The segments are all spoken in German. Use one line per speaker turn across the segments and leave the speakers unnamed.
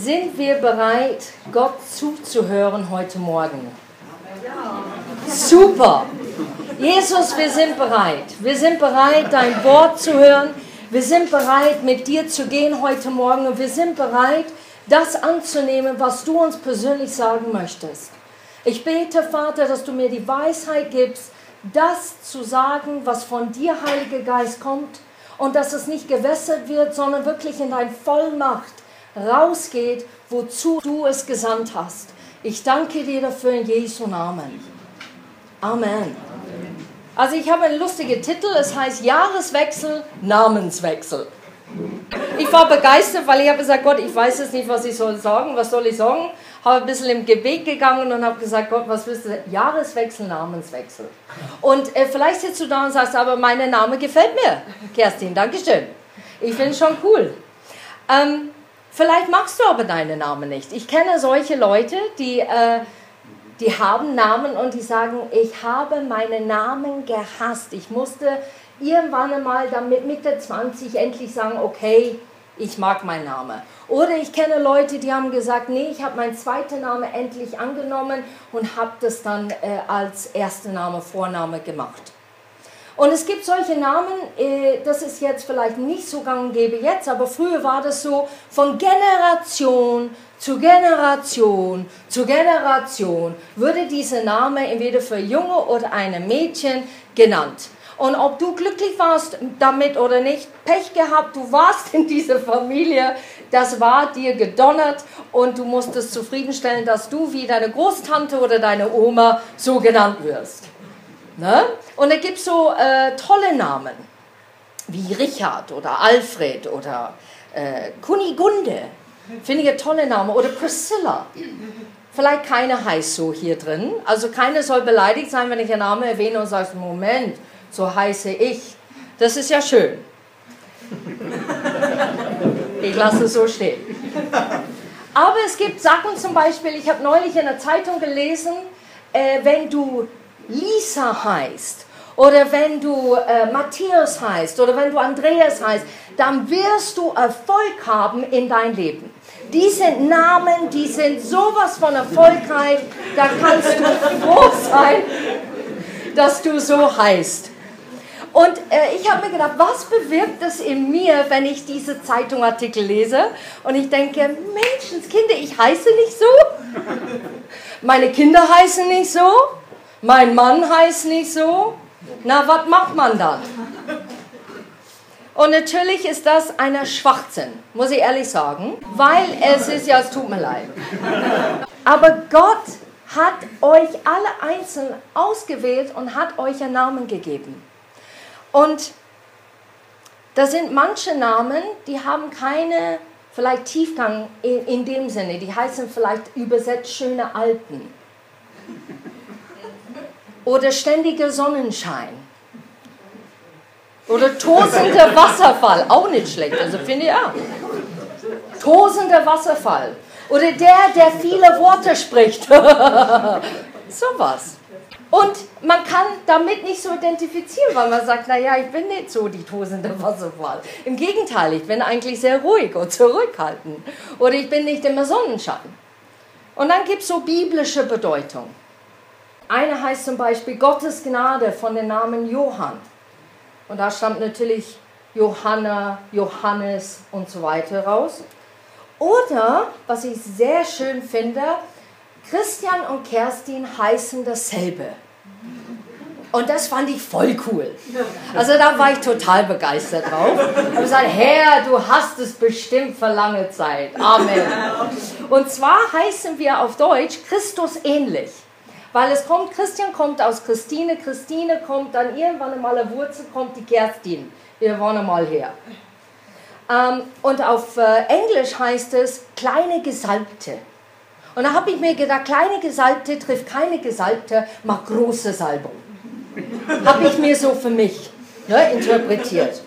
Sind wir bereit, Gott zuzuhören heute Morgen? Super. Jesus, wir sind bereit. Wir sind bereit, dein Wort zu hören. Wir sind bereit, mit dir zu gehen heute Morgen. Und wir sind bereit, das anzunehmen, was du uns persönlich sagen möchtest. Ich bete, Vater, dass du mir die Weisheit gibst, das zu sagen, was von dir, Heiliger Geist, kommt. Und dass es nicht gewässert wird, sondern wirklich in dein Vollmacht rausgeht, wozu du es gesandt hast. Ich danke dir dafür in Jesu Namen. Amen. Also ich habe einen lustigen Titel, es heißt Jahreswechsel, Namenswechsel. Ich war begeistert, weil ich habe gesagt, Gott, ich weiß jetzt nicht, was ich soll sagen, was soll ich sagen? Habe ein bisschen im Gebet gegangen und habe gesagt, Gott, was willst du? Jahreswechsel, Namenswechsel. Und äh, vielleicht sitzt du da und sagst, aber mein Name gefällt mir. Kerstin, Dankeschön. Ich finde es schon cool. Ähm, vielleicht magst du aber deinen Namen nicht. Ich kenne solche Leute, die... Äh, die haben Namen und die sagen, ich habe meinen Namen gehasst. Ich musste irgendwann einmal damit Mitte 20 endlich sagen, okay, ich mag meinen Namen. Oder ich kenne Leute, die haben gesagt, nee, ich habe meinen zweiten Namen endlich angenommen und habe das dann äh, als erster Name, Vorname gemacht. Und es gibt solche Namen, äh, das ist jetzt vielleicht nicht so gang und gäbe jetzt, aber früher war das so, von Generation zu Generation zu Generation würde dieser Name entweder für Junge oder eine Mädchen genannt. Und ob du glücklich warst damit oder nicht, Pech gehabt, du warst in dieser Familie, das war dir gedonnert und du musstest zufriedenstellen, dass du wie deine Großtante oder deine Oma so genannt wirst. Ne? Und es gibt so äh, tolle Namen, wie Richard oder Alfred oder äh, Kunigunde. Finde ich ein toller Name. Oder Priscilla. Vielleicht keine heißt so hier drin. Also keiner soll beleidigt sein, wenn ich einen Namen erwähne und sage, Moment, so heiße ich. Das ist ja schön. Ich lasse es so stehen. Aber es gibt Sachen zum Beispiel, ich habe neulich in der Zeitung gelesen, äh, wenn du Lisa heißt oder wenn du äh, Matthias heißt oder wenn du Andreas heißt, dann wirst du Erfolg haben in dein Leben. Diese Namen, die sind sowas von erfolgreich, da kannst du froh sein, dass du so heißt. Und äh, ich habe mir gedacht, was bewirkt es in mir, wenn ich diese Zeitungartikel lese? Und ich denke, Menschenskinder, ich heiße nicht so. Meine Kinder heißen nicht so. Mein Mann heißt nicht so. Na, was macht man dann? Und natürlich ist das einer Schwachsinn, muss ich ehrlich sagen, weil es ist ja, es tut mir leid. Aber Gott hat euch alle einzeln ausgewählt und hat euch einen Namen gegeben. Und da sind manche Namen, die haben keine vielleicht Tiefgang in, in dem Sinne, die heißen vielleicht übersetzt schöne Alpen oder ständiger Sonnenschein oder tosender Wasserfall, auch nicht schlecht, also finde ich auch. Tosender Wasserfall. Oder der, der viele Worte spricht. Sowas. Und man kann damit nicht so identifizieren, weil man sagt, naja, ich bin nicht so die tosende Wasserfall. Im Gegenteil, ich bin eigentlich sehr ruhig und zurückhaltend. Oder ich bin nicht immer Sonnenschein. Und dann gibt es so biblische Bedeutung. Eine heißt zum Beispiel Gottes Gnade von dem Namen Johann. Und da stammt natürlich Johanna, Johannes und so weiter raus. Oder, was ich sehr schön finde, Christian und Kerstin heißen dasselbe. Und das fand ich voll cool. Also da war ich total begeistert drauf. Ich habe gesagt, Herr, du hast es bestimmt für lange Zeit. Amen. Und zwar heißen wir auf Deutsch Christus ähnlich. Weil es kommt, Christian kommt aus Christine, Christine kommt dann irgendwann einmal eine Wurzel, kommt die Kerstin. Wir wollen mal her. Ähm, und auf äh, Englisch heißt es kleine Gesalbte. Und da habe ich mir gedacht, kleine Gesalbte trifft keine Gesalbte, macht große Salbung. habe ich mir so für mich ne, interpretiert.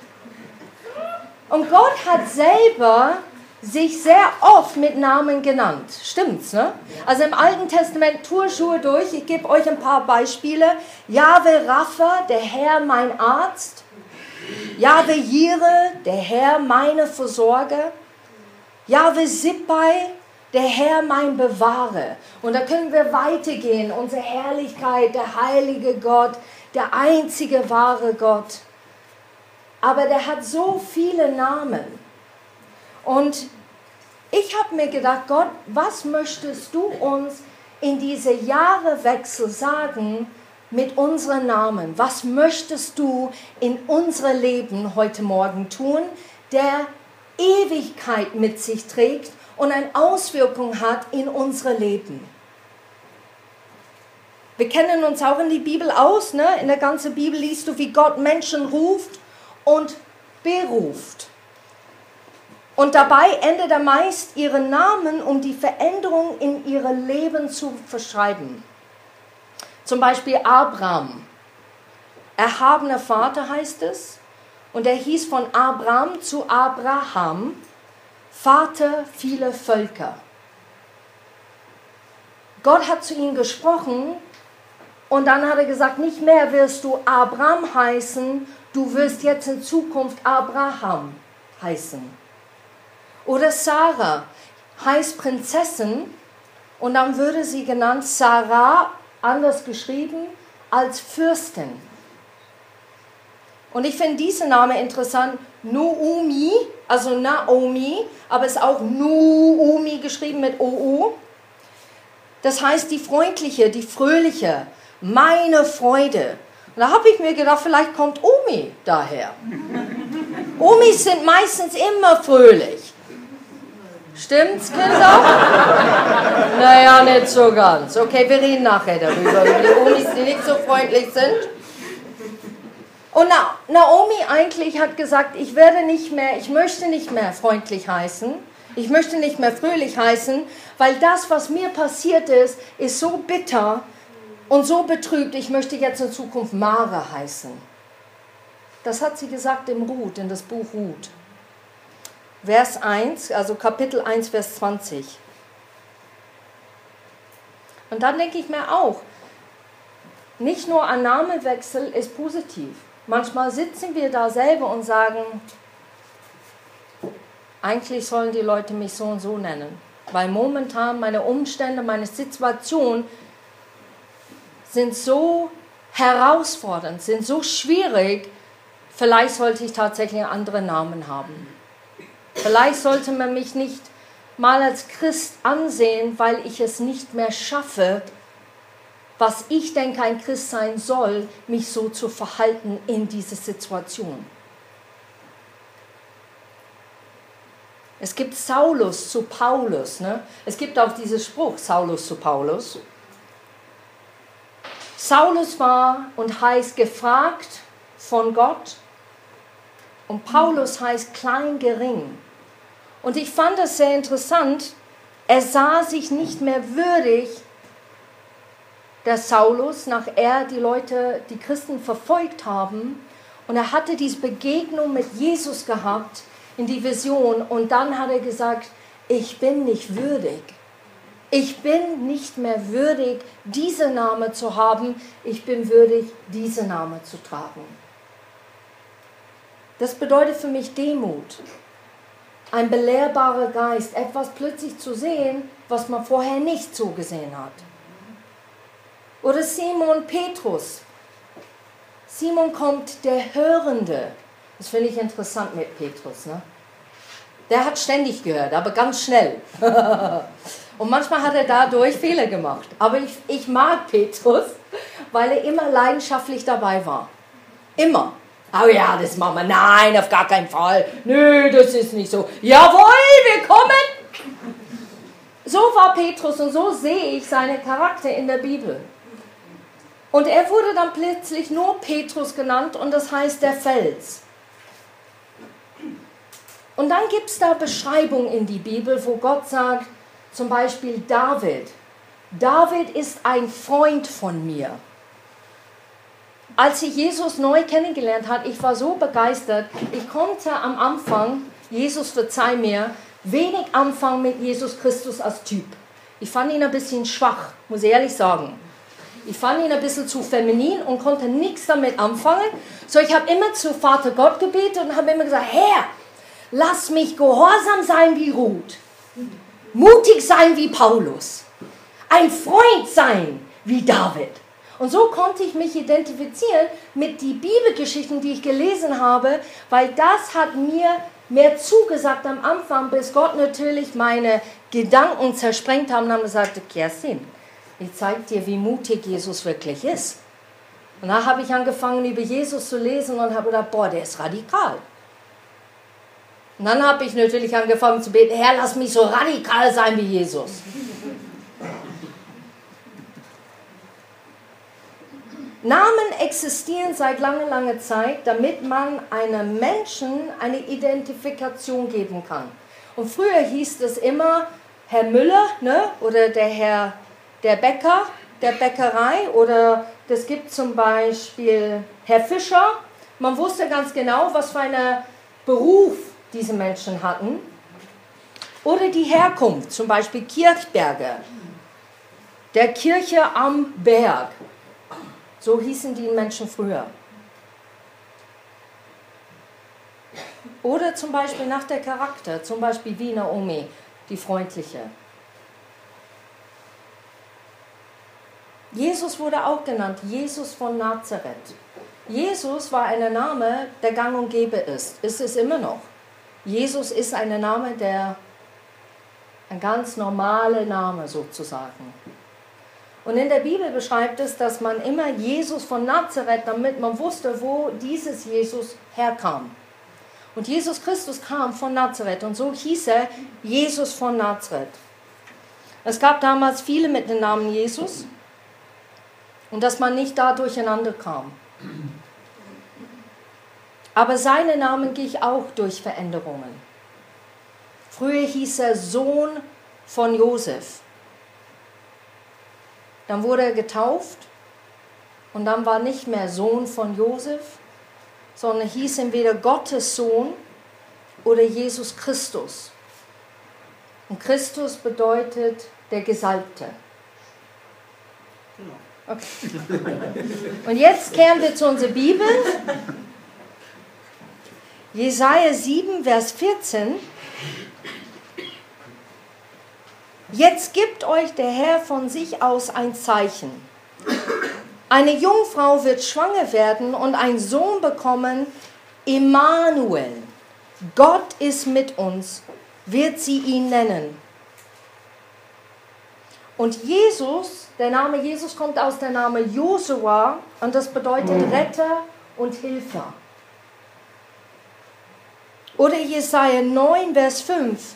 Und Gott hat selber sich sehr oft mit Namen genannt. Stimmt's, ne? Also im Alten Testament Turschuhe durch. Ich gebe euch ein paar Beispiele. Jahwe Rapha, der Herr mein Arzt. Jahwe Jire, der Herr meine Versorger. Jahwe Sippai, der Herr mein Bewahre. Und da können wir weitergehen. Unsere Herrlichkeit, der heilige Gott, der einzige wahre Gott. Aber der hat so viele Namen. Und ich habe mir gedacht, Gott, was möchtest du uns in diese Jahrewechsel sagen mit unseren Namen? Was möchtest du in unser Leben heute Morgen tun, der Ewigkeit mit sich trägt und eine Auswirkung hat in unser Leben? Wir kennen uns auch in die Bibel aus. Ne? In der ganzen Bibel liest du, wie Gott Menschen ruft und beruft. Und dabei ändert er meist ihren Namen, um die Veränderung in ihrem Leben zu verschreiben. Zum Beispiel Abraham. Erhabener Vater heißt es. Und er hieß von Abraham zu Abraham, Vater vieler Völker. Gott hat zu ihm gesprochen und dann hat er gesagt, nicht mehr wirst du Abraham heißen, du wirst jetzt in Zukunft Abraham heißen. Oder Sarah heißt Prinzessin und dann würde sie genannt Sarah, anders geschrieben, als Fürstin. Und ich finde diesen Namen interessant, Nuumi, also Naomi, aber es ist auch Nuumi geschrieben mit OU. Das heißt die freundliche, die fröhliche, meine Freude. Und da habe ich mir gedacht, vielleicht kommt Omi daher. Omis sind meistens immer fröhlich. Stimmt's, Kinder? naja, nicht so ganz. Okay, wir reden nachher darüber, über die Omis, die nicht so freundlich sind. Und Naomi eigentlich hat gesagt, ich werde nicht mehr, ich möchte nicht mehr freundlich heißen, ich möchte nicht mehr fröhlich heißen, weil das, was mir passiert ist, ist so bitter, und so betrübt, ich möchte jetzt in Zukunft Mara heißen. Das hat sie gesagt im Ruth, in das Buch Ruth. Vers 1, also Kapitel 1, Vers 20. Und dann denke ich mir auch, nicht nur ein Namewechsel ist positiv. Manchmal sitzen wir da selber und sagen, eigentlich sollen die Leute mich so und so nennen, weil momentan meine Umstände, meine Situation sind so herausfordernd, sind so schwierig, vielleicht sollte ich tatsächlich einen anderen Namen haben. Vielleicht sollte man mich nicht mal als Christ ansehen, weil ich es nicht mehr schaffe, was ich denke, ein Christ sein soll, mich so zu verhalten in dieser Situation. Es gibt Saulus zu Paulus. Ne? Es gibt auch diesen Spruch, Saulus zu Paulus. Saulus war und heißt gefragt von Gott und Paulus heißt klein gering. Und ich fand das sehr interessant. Er sah sich nicht mehr würdig, der Saulus, nach er die Leute, die Christen verfolgt haben. Und er hatte diese Begegnung mit Jesus gehabt in die Vision. Und dann hat er gesagt, ich bin nicht würdig ich bin nicht mehr würdig, diese Name zu haben, ich bin würdig, diese Name zu tragen. Das bedeutet für mich Demut. Ein belehrbarer Geist, etwas plötzlich zu sehen, was man vorher nicht so gesehen hat. Oder Simon Petrus. Simon kommt der Hörende. Das finde ich interessant mit Petrus. Ne? Der hat ständig gehört, aber ganz schnell. Und manchmal hat er dadurch Fehler gemacht. Aber ich, ich mag Petrus, weil er immer leidenschaftlich dabei war. Immer. Oh ja, das machen wir. Nein, auf gar keinen Fall. Nö, das ist nicht so. Jawohl, wir kommen. So war Petrus und so sehe ich seinen Charakter in der Bibel. Und er wurde dann plötzlich nur Petrus genannt und das heißt der Fels. Und dann gibt es da Beschreibungen in die Bibel, wo Gott sagt, zum Beispiel David. David ist ein Freund von mir. Als ich Jesus neu kennengelernt habe, ich war so begeistert. Ich konnte am Anfang, Jesus verzeih mir, wenig anfangen mit Jesus Christus als Typ. Ich fand ihn ein bisschen schwach, muss ich ehrlich sagen. Ich fand ihn ein bisschen zu feminin und konnte nichts damit anfangen. So, ich habe immer zu Vater Gott gebetet und habe immer gesagt, Herr, lass mich gehorsam sein wie Ruth. mutig sein wie Paulus, ein Freund sein wie David. Und so konnte ich mich identifizieren mit den Bibelgeschichten, die ich gelesen habe, weil das hat mir mehr zugesagt am Anfang, bis Gott natürlich meine Gedanken zersprengt haben und haben gesagt, Kerstin, ich zeige dir, wie mutig Jesus wirklich ist. Und da habe ich angefangen, über Jesus zu lesen und habe gedacht, boah, der ist radikal. Und dann habe ich natürlich angefangen zu beten, Herr, lass mich so radikal sein wie Jesus. Namen existieren seit langer, langer Zeit, damit man einem Menschen eine Identifikation geben kann. Und früher hieß es immer Herr Müller ne? oder der Herr der Bäcker der Bäckerei oder es gibt zum Beispiel Herr Fischer. Man wusste ganz genau, was für einen Beruf diese Menschen hatten. Oder die Herkunft, zum Beispiel Kirchberger, der Kirche am Berg. So hießen die Menschen früher. Oder zum Beispiel nach der Charakter, zum Beispiel wie Naomi, die freundliche. Jesus wurde auch genannt, Jesus von Nazareth. Jesus war ein Name, der gang und gäbe ist. Ist es immer noch. Jesus ist ein Name, der ein ganz normaler Name sozusagen. Und in der Bibel beschreibt es, dass man immer Jesus von Nazareth, damit man wusste, wo dieses Jesus herkam. Und Jesus Christus kam von Nazareth und so hieß er Jesus von Nazareth. Es gab damals viele mit dem Namen Jesus und dass man nicht da durcheinander kam. Aber seine Namen ging auch durch Veränderungen. Früher hieß er Sohn von Josef. Dann wurde er getauft und dann war nicht mehr Sohn von Josef, sondern hieß entweder Gottes Sohn oder Jesus Christus. Und Christus bedeutet der Gesalbte. Okay. Und jetzt kehren wir zu unserer Bibel. Jesaja 7, Vers 14. Jetzt gibt euch der Herr von sich aus ein Zeichen. Eine Jungfrau wird schwanger werden und einen Sohn bekommen, Emmanuel. Gott ist mit uns, wird sie ihn nennen. Und Jesus, der Name Jesus kommt aus dem Namen Josua und das bedeutet Retter und Hilfer. Oder Jesaja 9, Vers 5.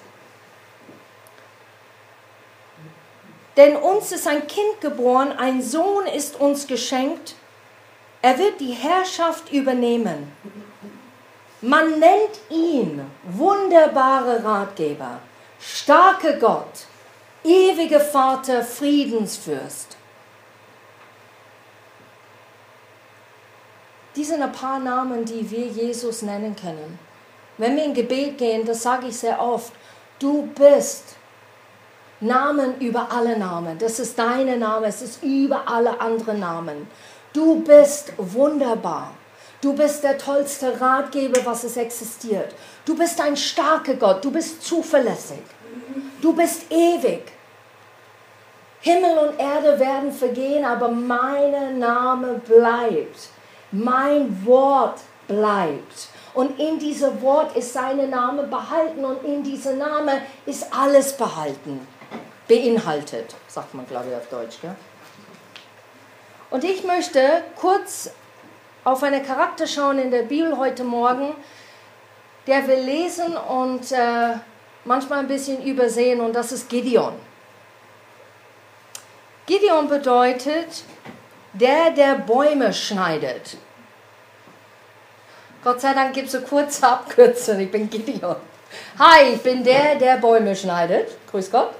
Denn uns ist ein Kind geboren, ein Sohn ist uns geschenkt. Er wird die Herrschaft übernehmen. Man nennt ihn wunderbare Ratgeber, starke Gott, ewige Vater, Friedensfürst. Die sind ein paar Namen, die wir Jesus nennen können. Wenn wir in Gebet gehen, das sage ich sehr oft, du bist Namen über alle Namen. Das ist deine Name, es ist über alle anderen Namen. Du bist wunderbar. Du bist der tollste Ratgeber, was es existiert. Du bist ein starker Gott. Du bist zuverlässig. Du bist ewig. Himmel und Erde werden vergehen, aber mein Name bleibt. Mein Wort bleibt. Und in diesem Wort ist sein Name behalten und in diesem Name ist alles behalten. Beinhaltet, sagt man, glaube ich, auf Deutsch. Gell? Und ich möchte kurz auf einen Charakter schauen in der Bibel heute Morgen, der wir lesen und äh, manchmal ein bisschen übersehen, und das ist Gideon. Gideon bedeutet der, der Bäume schneidet. Gott sei Dank gibt es so kurze Abkürzungen. Ich bin Gideon. Hi, ich bin der, der Bäume schneidet. Grüß Gott.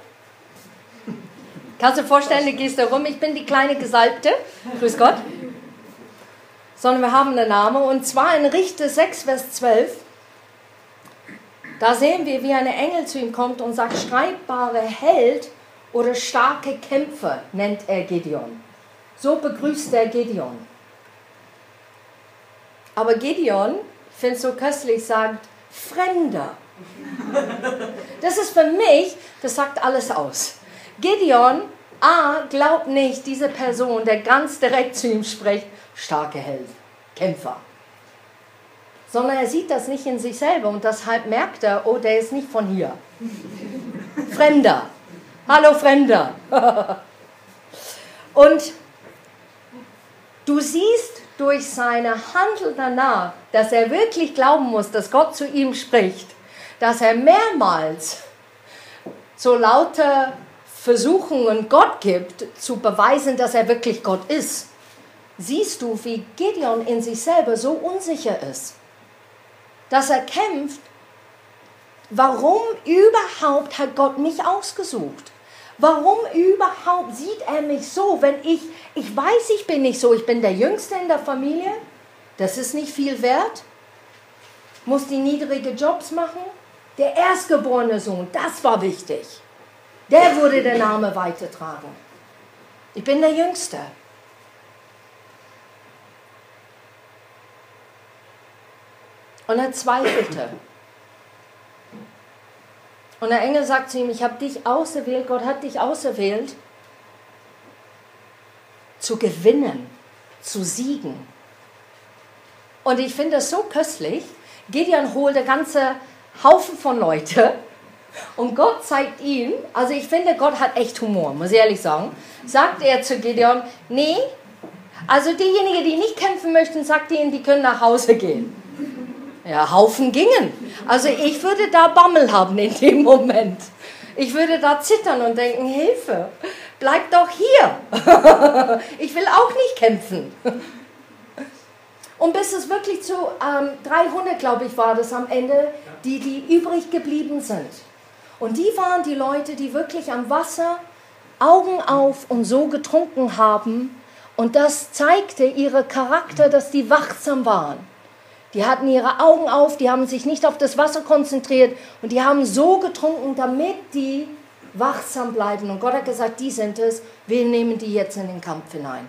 Kannst du dir vorstellen, du gehst da rum, ich bin die kleine Gesalbte. Grüß Gott. Sondern wir haben einen Namen und zwar in Richter 6, Vers 12. Da sehen wir, wie ein Engel zu ihm kommt und sagt, streitbare Held oder starke Kämpfer nennt er Gideon. So begrüßt er Gideon. Aber Gideon, ich finde es so köstlich, sagt Fremder. Das ist für mich das sagt alles aus. Gideon, A, glaubt nicht, diese Person, der ganz direkt zu ihm spricht, starke Held, Kämpfer. Sondern er sieht das nicht in sich selber und deshalb merkt er, oh, der ist nicht von hier. Fremder. Hallo Fremder. und du siehst durch seine Handel danach, dass er wirklich glauben muss, dass Gott zu ihm spricht, dass er mehrmals so lauter Versuchungen Gott gibt, zu beweisen, dass er wirklich Gott ist, siehst du, wie Gideon in sich selber so unsicher ist, dass er kämpft, warum überhaupt hat Gott mich ausgesucht? Warum überhaupt sieht er mich so, wenn ich, ich weiß, ich bin nicht so, ich bin der Jüngste in der Familie, das ist nicht viel wert, muss die niedrige Jobs machen, der erstgeborene Sohn, das war wichtig. Der wurde der Name weitertragen. Ich bin der Jüngste. Und er zweifelte. Und der Engel sagt zu ihm, ich habe dich auserwählt, Gott hat dich auserwählt, zu gewinnen, zu siegen. Und ich finde das so köstlich. Gideon holt eine ganze Haufen von Leute und Gott zeigt ihm, also ich finde, Gott hat echt Humor, muss ich ehrlich sagen, sagt er zu Gideon, nee, also diejenigen, die nicht kämpfen möchten, sagt ihnen, die können nach Hause gehen. Ja, Haufen gingen. Also ich würde da Bammel haben in dem Moment. Ich würde da zittern und denken, Hilfe, bleib doch hier. ich will auch nicht kämpfen. Und bis es wirklich zu ähm, 300, glaube ich, war das am Ende, die, die übrig geblieben sind. Und die waren die Leute, die wirklich am Wasser Augen auf und so getrunken haben. Und das zeigte ihre Charakter, dass die wachsam waren. Die hatten ihre Augen auf, die haben sich nicht auf das Wasser konzentriert und die haben so getrunken, damit die wachsam bleiben. Und Gott hat gesagt, die sind es, wir nehmen die jetzt in den Kampf hinein.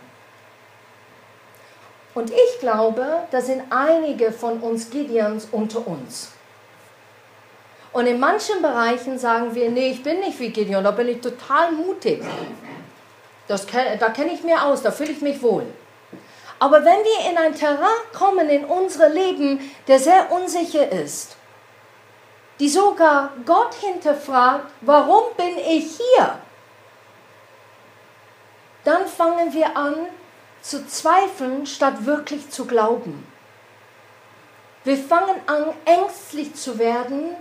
Und ich glaube, da sind einige von uns Gideons unter uns. Und in manchen Bereichen sagen wir, nee, ich bin nicht wie Gideon, da bin ich total mutig. Das, da kenne ich mir aus, da fühle ich mich wohl. Aber wenn wir in ein Terrain kommen in unser Leben, der sehr unsicher ist, die sogar Gott hinterfragt, warum bin ich hier? Dann fangen wir an zu zweifeln, statt wirklich zu glauben. Wir fangen an, ängstlich zu werden,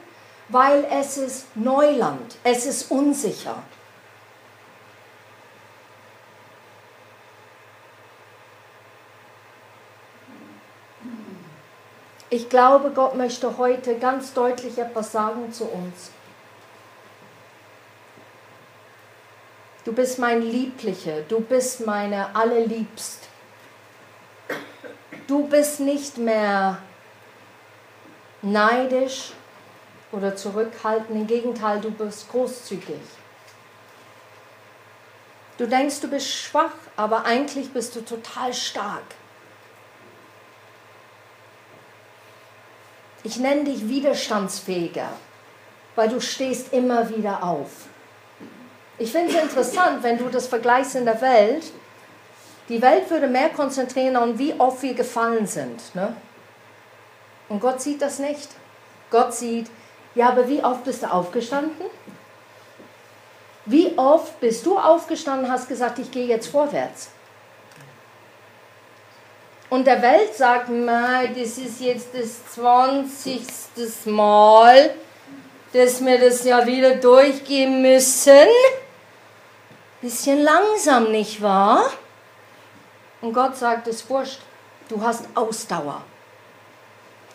weil es ist Neuland, es ist unsicher. Ich glaube, Gott möchte heute ganz deutlich etwas sagen zu uns. Du bist mein Lieblicher, du bist meine Allerliebst. Du bist nicht mehr neidisch, oder zurückhalten. Im Gegenteil, du bist großzügig. Du denkst, du bist schwach, aber eigentlich bist du total stark. Ich nenne dich widerstandsfähiger, weil du stehst immer wieder auf. Ich finde es interessant, wenn du das vergleichst in der Welt. Die Welt würde mehr konzentrieren an, wie oft wir gefallen sind. Ne? Und Gott sieht das nicht. Gott sieht, ja, aber wie oft bist du aufgestanden? Wie oft bist du aufgestanden hast gesagt, ich gehe jetzt vorwärts? Und der Welt sagt, das ist jetzt das 20. Mal, dass wir das ja wieder durchgehen müssen. Bisschen langsam, nicht wahr? Und Gott sagt, es wurscht, du hast Ausdauer.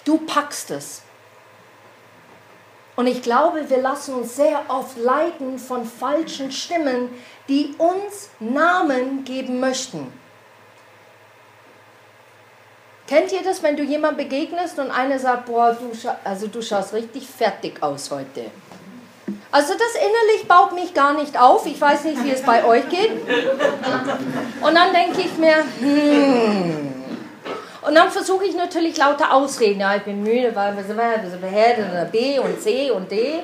Du packst es. Und ich glaube, wir lassen uns sehr oft leiten von falschen Stimmen, die uns Namen geben möchten. Kennt ihr das, wenn du jemand begegnest und einer sagt, boah, du, also du schaust richtig fertig aus heute? Also das innerlich baut mich gar nicht auf. Ich weiß nicht, wie es bei euch geht. Und dann denke ich mir, hmm, und dann versuche ich natürlich lauter Ausreden. Ja, ich bin müde, weil wir sind oder B und C und D.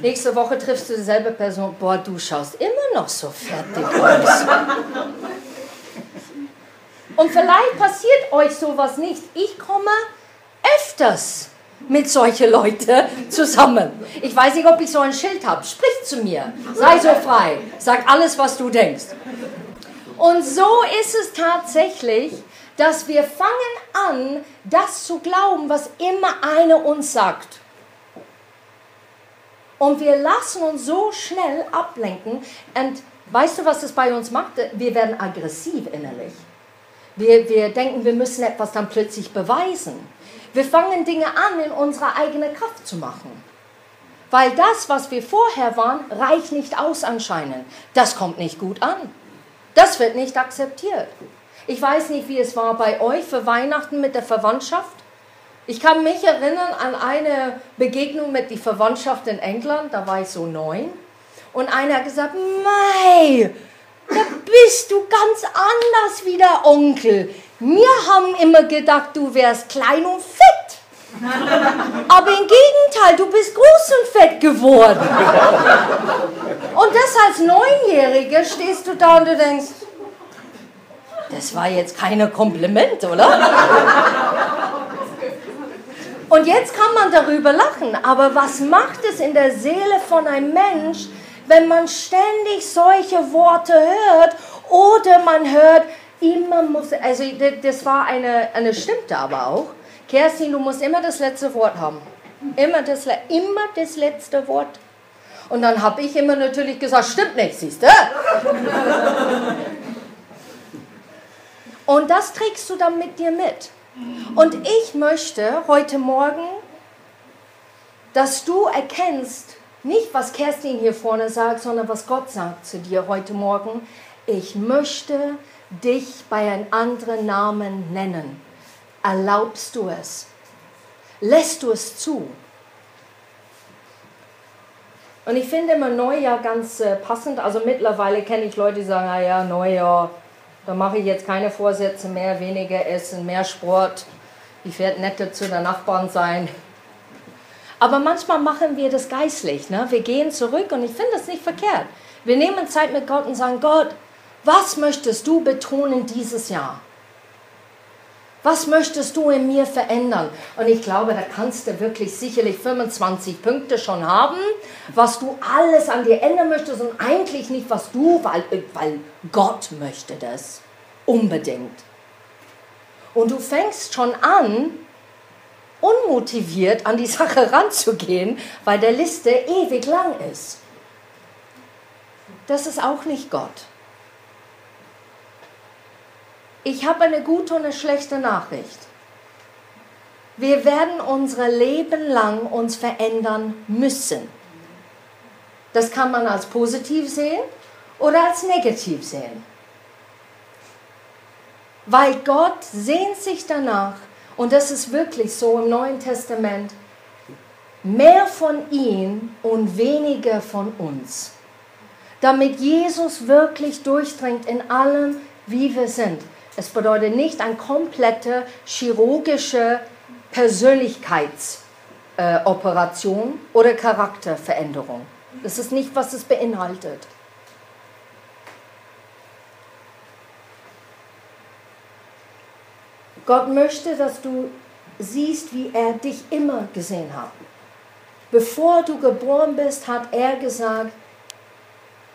Nächste Woche triffst du dieselbe Person. Boah, du schaust immer noch so fertig aus. Und vielleicht passiert euch sowas nicht. Ich komme öfters mit solchen Leuten zusammen. Ich weiß nicht, ob ich so ein Schild habe. Sprich zu mir. Sei so frei. Sag alles, was du denkst. Und so ist es tatsächlich, dass wir fangen an, das zu glauben, was immer einer uns sagt. Und wir lassen uns so schnell ablenken. Und weißt du, was das bei uns macht? Wir werden aggressiv innerlich. Wir, wir denken, wir müssen etwas dann plötzlich beweisen. Wir fangen Dinge an, in unserer eigenen Kraft zu machen. Weil das, was wir vorher waren, reicht nicht aus anscheinend. Das kommt nicht gut an. Das wird nicht akzeptiert. Ich weiß nicht, wie es war bei euch für Weihnachten mit der Verwandtschaft. Ich kann mich erinnern an eine Begegnung mit der Verwandtschaft in England, da war ich so neun. Und einer hat gesagt, Mei, da bist du ganz anders wie der Onkel. Wir haben immer gedacht, du wärst klein und fett. Aber im Gegenteil, du bist groß und fett geworden. Und das als Neunjähriger stehst du da und du denkst, das war jetzt keine Kompliment, oder? Und jetzt kann man darüber lachen, aber was macht es in der Seele von einem Mensch, wenn man ständig solche Worte hört oder man hört, immer muss, also das war eine, eine stimmte aber auch. Kerstin, du musst immer das letzte Wort haben. Immer das, immer das letzte Wort. Und dann habe ich immer natürlich gesagt, stimmt nicht, siehst du? Und das trägst du dann mit dir mit. Und ich möchte heute Morgen, dass du erkennst, nicht was Kerstin hier vorne sagt, sondern was Gott sagt zu dir heute Morgen. Ich möchte dich bei einem anderen Namen nennen. Erlaubst du es? Lässt du es zu? Und ich finde immer Neujahr ganz äh, passend. Also mittlerweile kenne ich Leute, die sagen, naja, Neujahr, da mache ich jetzt keine Vorsätze mehr, weniger Essen, mehr Sport. Ich werde netter zu der Nachbarn sein. Aber manchmal machen wir das geistlich. Ne? Wir gehen zurück und ich finde das nicht verkehrt. Wir nehmen Zeit mit Gott und sagen, Gott, was möchtest du betonen dieses Jahr? Was möchtest du in mir verändern? Und ich glaube, da kannst du wirklich sicherlich 25 Punkte schon haben, was du alles an dir ändern möchtest und eigentlich nicht, was du, weil, weil Gott möchte das unbedingt. Und du fängst schon an, unmotiviert an die Sache ranzugehen, weil der Liste ewig lang ist. Das ist auch nicht Gott. Ich habe eine gute und eine schlechte Nachricht. Wir werden unser Leben lang uns verändern müssen. Das kann man als positiv sehen oder als negativ sehen. Weil Gott sehnt sich danach, und das ist wirklich so im Neuen Testament, mehr von ihm und weniger von uns. Damit Jesus wirklich durchdringt in allem, wie wir sind. Es bedeutet nicht eine komplette chirurgische Persönlichkeitsoperation äh, oder Charakterveränderung. Das ist nicht, was es beinhaltet. Gott möchte, dass du siehst, wie er dich immer gesehen hat. Bevor du geboren bist, hat er gesagt,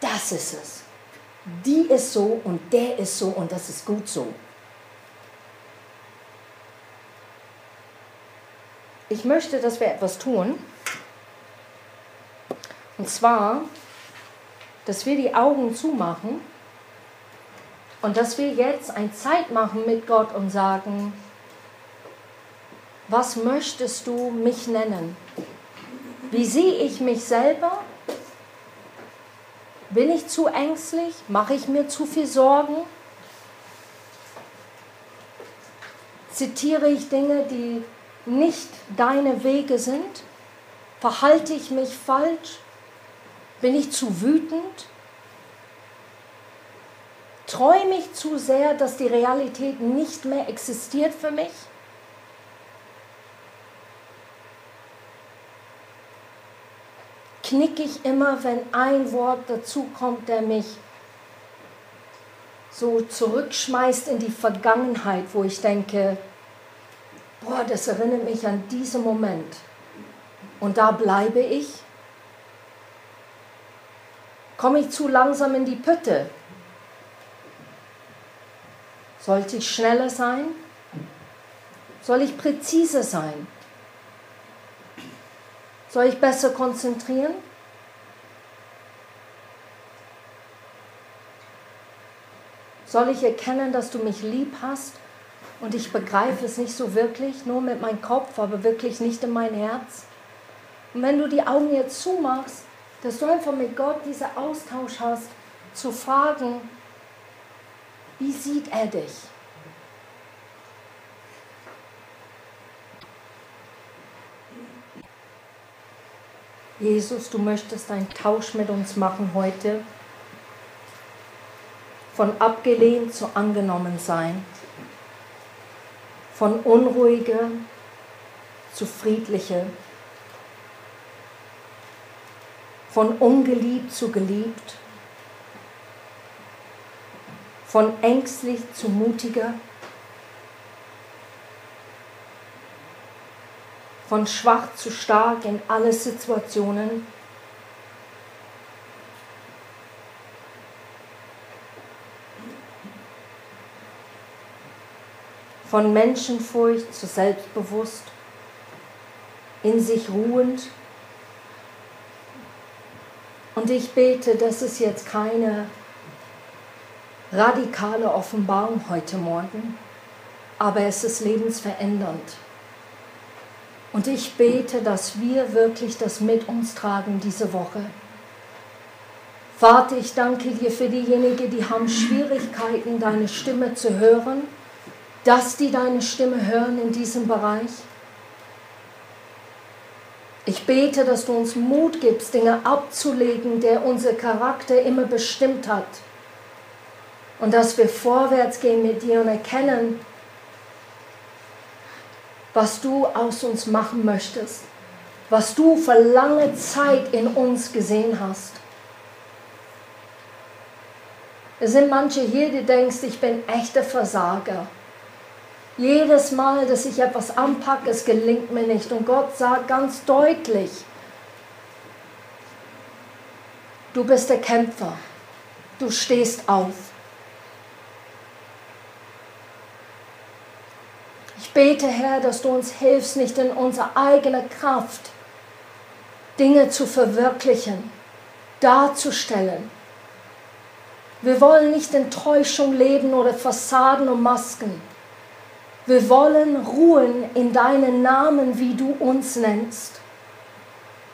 das ist es die ist so und der ist so und das ist gut so. Ich möchte, dass wir etwas tun. Und zwar, dass wir die Augen zumachen und dass wir jetzt eine Zeit machen mit Gott und sagen, was möchtest du mich nennen? Wie sehe ich mich selber? Bin ich zu ängstlich? Mache ich mir zu viel Sorgen? Zitiere ich Dinge, die nicht deine Wege sind? Verhalte ich mich falsch? Bin ich zu wütend? Träume ich zu sehr, dass die Realität nicht mehr existiert für mich? Knicke ich immer, wenn ein Wort dazu kommt, der mich so zurückschmeißt in die Vergangenheit, wo ich denke, boah, das erinnert mich an diesen Moment. Und da bleibe ich. Komme ich zu langsam in die Pütte? Sollte ich schneller sein? Soll ich präziser sein? Soll ich besser konzentrieren? Soll ich erkennen, dass du mich lieb hast und ich begreife es nicht so wirklich, nur mit meinem Kopf, aber wirklich nicht in mein Herz? Und wenn du die Augen jetzt zumachst, dass du einfach mit Gott diesen Austausch hast, zu fragen, wie sieht er dich? Jesus, du möchtest einen Tausch mit uns machen heute. Von abgelehnt zu angenommen sein. Von unruhige zu friedliche. Von ungeliebt zu geliebt. Von ängstlich zu mutiger. Von schwach zu stark in alle Situationen. Von Menschenfurcht zu selbstbewusst, in sich ruhend. Und ich bete, das ist jetzt keine radikale Offenbarung heute Morgen, aber es ist lebensverändernd. Und ich bete, dass wir wirklich das mit uns tragen diese Woche. Vater, ich danke dir für diejenigen, die haben Schwierigkeiten, deine Stimme zu hören, dass die deine Stimme hören in diesem Bereich. Ich bete, dass du uns Mut gibst, Dinge abzulegen, der unser Charakter immer bestimmt hat. Und dass wir vorwärts gehen mit dir und erkennen, was du aus uns machen möchtest, was du für lange Zeit in uns gesehen hast. Es sind manche hier, die denkst, ich bin echter Versager. Jedes Mal, dass ich etwas anpacke, es gelingt mir nicht. Und Gott sagt ganz deutlich, du bist der Kämpfer. Du stehst auf. Bete, Herr, dass du uns hilfst, nicht in unserer eigenen Kraft Dinge zu verwirklichen, darzustellen. Wir wollen nicht in Täuschung leben oder Fassaden und Masken. Wir wollen ruhen in deinen Namen, wie du uns nennst.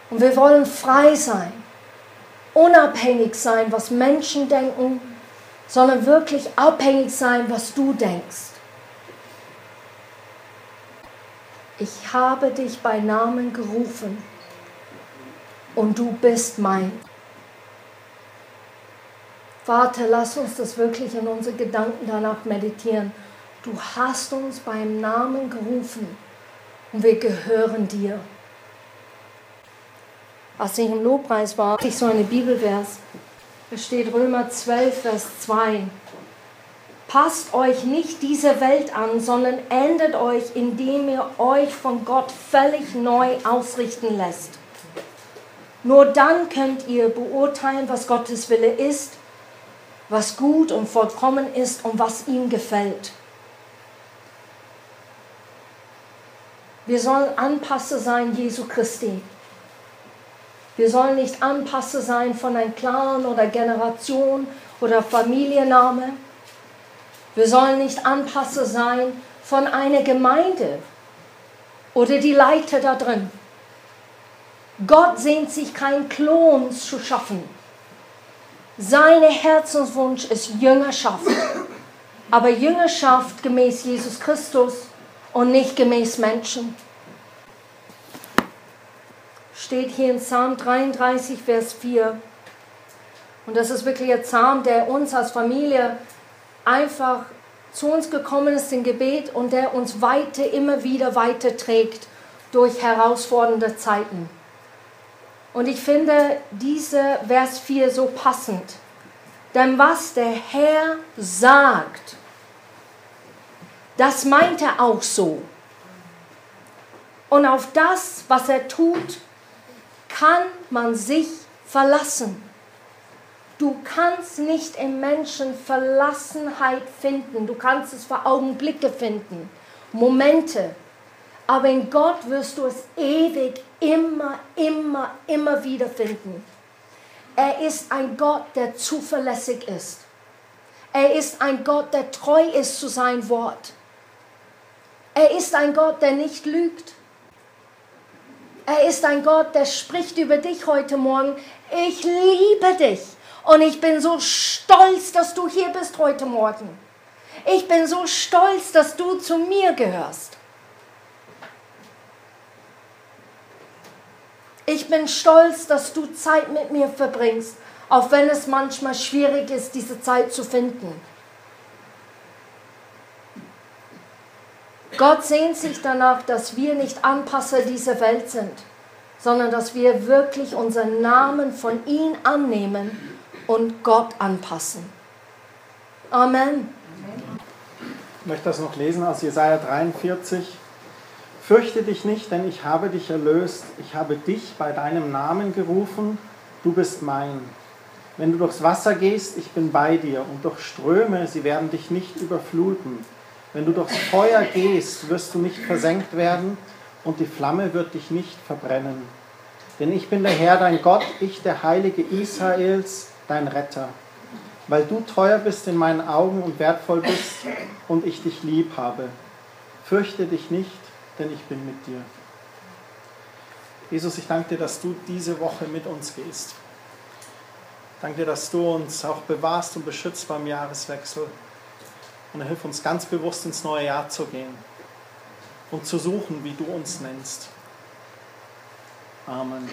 Und wir wollen frei sein, unabhängig sein, was Menschen denken, sondern wirklich abhängig sein, was du denkst. Ich habe dich bei Namen gerufen und du bist mein. Vater, lass uns das wirklich in unsere Gedanken danach meditieren. Du hast uns beim Namen gerufen und wir gehören dir. Als ich im Lobpreis war, hatte ich so eine Bibelvers. Da steht Römer 12, Vers 2 passt euch nicht dieser Welt an, sondern ändert euch, indem ihr euch von Gott völlig neu ausrichten lässt. Nur dann könnt ihr beurteilen, was Gottes Wille ist, was gut und vollkommen ist und was ihm gefällt. Wir sollen Anpasser sein Jesu Christi. Wir sollen nicht Anpasser sein von einem Clan oder Generation oder Familienname wir sollen nicht Anpasser sein von einer Gemeinde oder die Leiter da drin. Gott sehnt sich kein Klon zu schaffen. Sein Herzenswunsch ist Jüngerschaft. Aber Jüngerschaft gemäß Jesus Christus und nicht gemäß Menschen. Steht hier in Psalm 33, Vers 4. Und das ist wirklich ein Psalm, der uns als Familie einfach zu uns gekommen ist im Gebet und der uns weiter, immer wieder weiter trägt durch herausfordernde Zeiten. Und ich finde diese Vers 4 so passend. Denn was der Herr sagt, das meint er auch so. Und auf das, was er tut, kann man sich verlassen. Du kannst nicht im Menschen Verlassenheit finden. Du kannst es für Augenblicke finden, Momente. Aber in Gott wirst du es ewig, immer, immer, immer wieder finden. Er ist ein Gott, der zuverlässig ist. Er ist ein Gott, der treu ist zu seinem Wort. Er ist ein Gott, der nicht lügt. Er ist ein Gott, der spricht über dich heute Morgen. Ich liebe dich. Und ich bin so stolz, dass du hier bist heute Morgen. Ich bin so stolz, dass du zu mir gehörst. Ich bin stolz, dass du Zeit mit mir verbringst, auch wenn es manchmal schwierig ist, diese Zeit zu finden. Gott sehnt sich danach, dass wir nicht Anpasser dieser Welt sind, sondern dass wir wirklich unseren Namen von ihm annehmen und Gott anpassen. Amen.
Ich möchte das noch lesen aus Jesaja 43. Fürchte dich nicht, denn ich habe dich erlöst. Ich habe dich bei deinem Namen gerufen. Du bist mein. Wenn du durchs Wasser gehst, ich bin bei dir. Und durch Ströme, sie werden dich nicht überfluten. Wenn du durchs Feuer gehst, wirst du nicht versenkt werden und die Flamme wird dich nicht verbrennen. Denn ich bin der Herr, dein Gott, ich der Heilige Israels, dein Retter, weil du teuer bist in meinen Augen und wertvoll bist und ich dich lieb habe. Fürchte dich nicht, denn ich bin mit dir. Jesus, ich danke dir, dass du diese Woche mit uns gehst. Danke dir, dass du uns auch bewahrst und beschützt beim Jahreswechsel. Und hilf uns ganz bewusst ins neue Jahr zu gehen und zu suchen, wie du uns nennst. Amen.